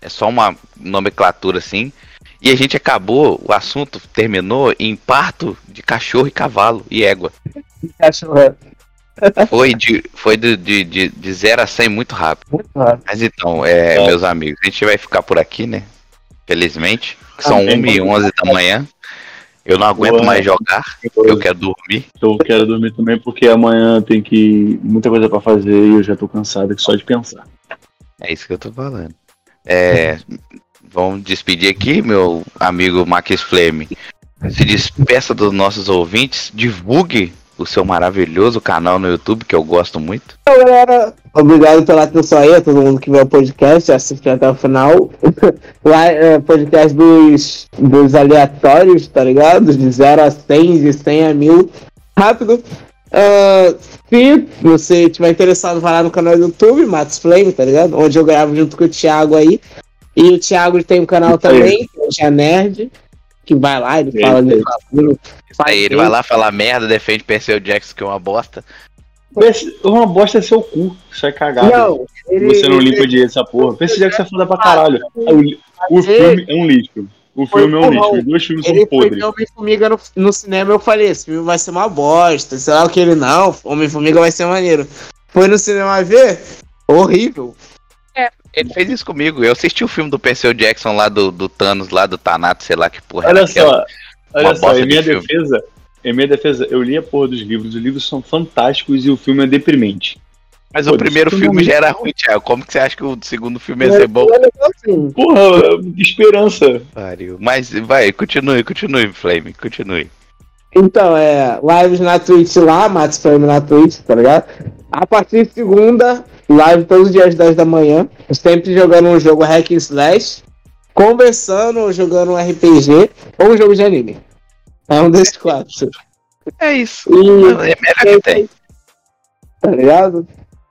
é só uma nomenclatura assim. E a gente acabou, o assunto terminou em parto de cachorro e cavalo e égua. Cachorro. Foi de, foi de, de, de, de 0 a 100 muito rápido. Muito rápido. Mas então, é, É. meus amigos, a gente vai ficar por aqui, né? Felizmente. São Amém. 1 e 11 da manhã. Eu não aguento Boa. mais jogar. Eu quero dormir. Eu quero dormir também porque amanhã tem que muita coisa pra fazer e eu já tô cansado só de pensar. É isso que eu tô falando. É, vamos despedir aqui, meu amigo Max Flame. Se despeça dos nossos ouvintes. Divulgue o seu maravilhoso canal no YouTube, que eu gosto muito. Então, galera, obrigado pela atenção aí, a todo mundo que viu o podcast, assistiu até o final. Lá, é, podcast dos, dos aleatórios, tá ligado? De 0 a 100, de 100 a 1000. Rápido. Ah, se você tiver interessado, vai lá no canal do YouTube, Matos Flame, tá ligado? Onde eu gravo junto com o Thiago aí. E o Thiago tem um canal Isso também, que é o Tia Nerd, que vai lá, ele Isso fala de. Aí ele vai lá falar merda, defende Percy Jackson, que é uma bosta. Uma bosta é seu cu, isso é cagado. Não, ele, Você não ele- limpa direito essa porra. Que você é foda pra caralho. O, o filme é um lixo. O Foi filme é um lixo. Os dois filmes são Ele podres. ver Homem-Formiga no, no cinema eu falei, esse filme vai ser uma bosta. Sei lá o que ele não, Homem-Formiga vai ser maneiro. Foi no cinema ver, horrível. Ele fez isso comigo. Eu assisti o filme do Percy Jackson lá do, do Thanos, lá do Thanatos, sei lá que porra. Olha só, olha só, em de minha filme. defesa, em minha defesa, eu li a porra dos livros. Os livros são fantásticos e o filme é deprimente. Mas o Pô, primeiro isso filme já era ruim, Thiago. Como que você acha que o segundo filme ia ser bom? É assim. Porra, que esperança. Pariu. Mas vai, continue, continue, Flame, continue. Então, é, lives na Twitch lá, Matos Flame na Twitch, tá ligado? A partir de segunda, live todos os dias 10 da manhã. Sempre jogando um jogo hack and slash, conversando ou jogando um RPG ou um jogo de anime. É um desses quatro. É isso. E É melhor que tem. Tá ligado?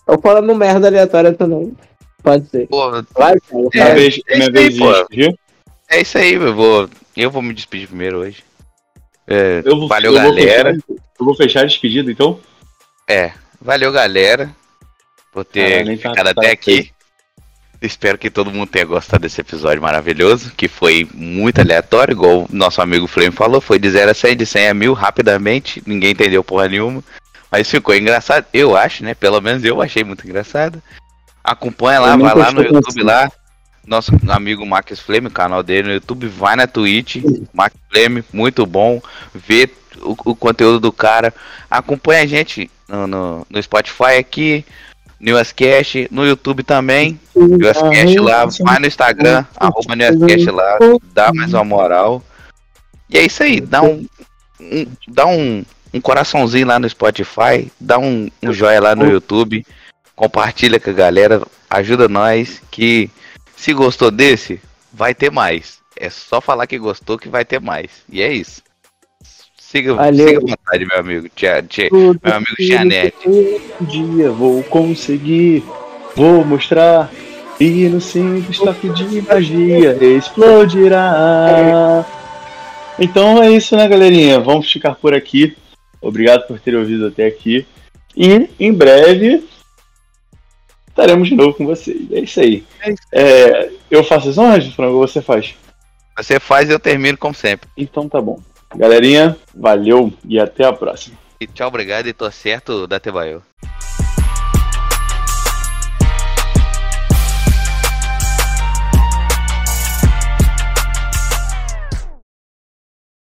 Eu falando merda aleatória também. Pode ser. Pô, Vai, cara. É, Minha vez, é minha vez despedir. é isso aí, eu vou. Eu vou me despedir primeiro hoje. É, Eu vou, valeu, eu vou galera. fechar- eu vou fechar a despedida, então. É, valeu, galera, por ter ficado até aqui. Espero que todo mundo tenha gostado desse episódio maravilhoso, que foi muito aleatório, igual o nosso amigo Flame falou, foi de 0 a 100, de 100 a 1000, rapidamente, ninguém entendeu porra nenhuma, mas ficou engraçado, eu acho, né, pelo menos eu achei muito engraçado. Acompanha lá, vai lá no YouTube lá, nosso amigo Max Flame, o canal dele no YouTube, vai na Twitch, Max Flame, muito bom, vê o, o conteúdo do cara, acompanha a gente no, no, no Spotify aqui, no USCast, no YouTube também, USCast lá, vai no Instagram, arroba USCast lá, dá mais uma moral. E é isso aí, dá um, um- dá um, um coraçãozinho lá no Spotify, dá um, um joia lá no YouTube, compartilha com a galera, ajuda nós, que se gostou desse, vai ter mais. É só falar que gostou que vai ter mais. E é isso. Siga, Valeu. siga à vontade, meu amigo. Tia, tia, meu amigo Tianete. Um dia vou conseguir, vou mostrar. E no simples toque de magia explodirá. Então é isso, né, galerinha? Vamos ficar por aqui. Obrigado por ter ouvido até aqui. E em breve estaremos de novo com vocês. É isso aí. É. É, eu faço as honras, Frango, ou você faz? Você faz e eu termino como sempre. Então tá bom. Galerinha, valeu e até a próxima. E tchau, obrigado e tô certo da Tebaio.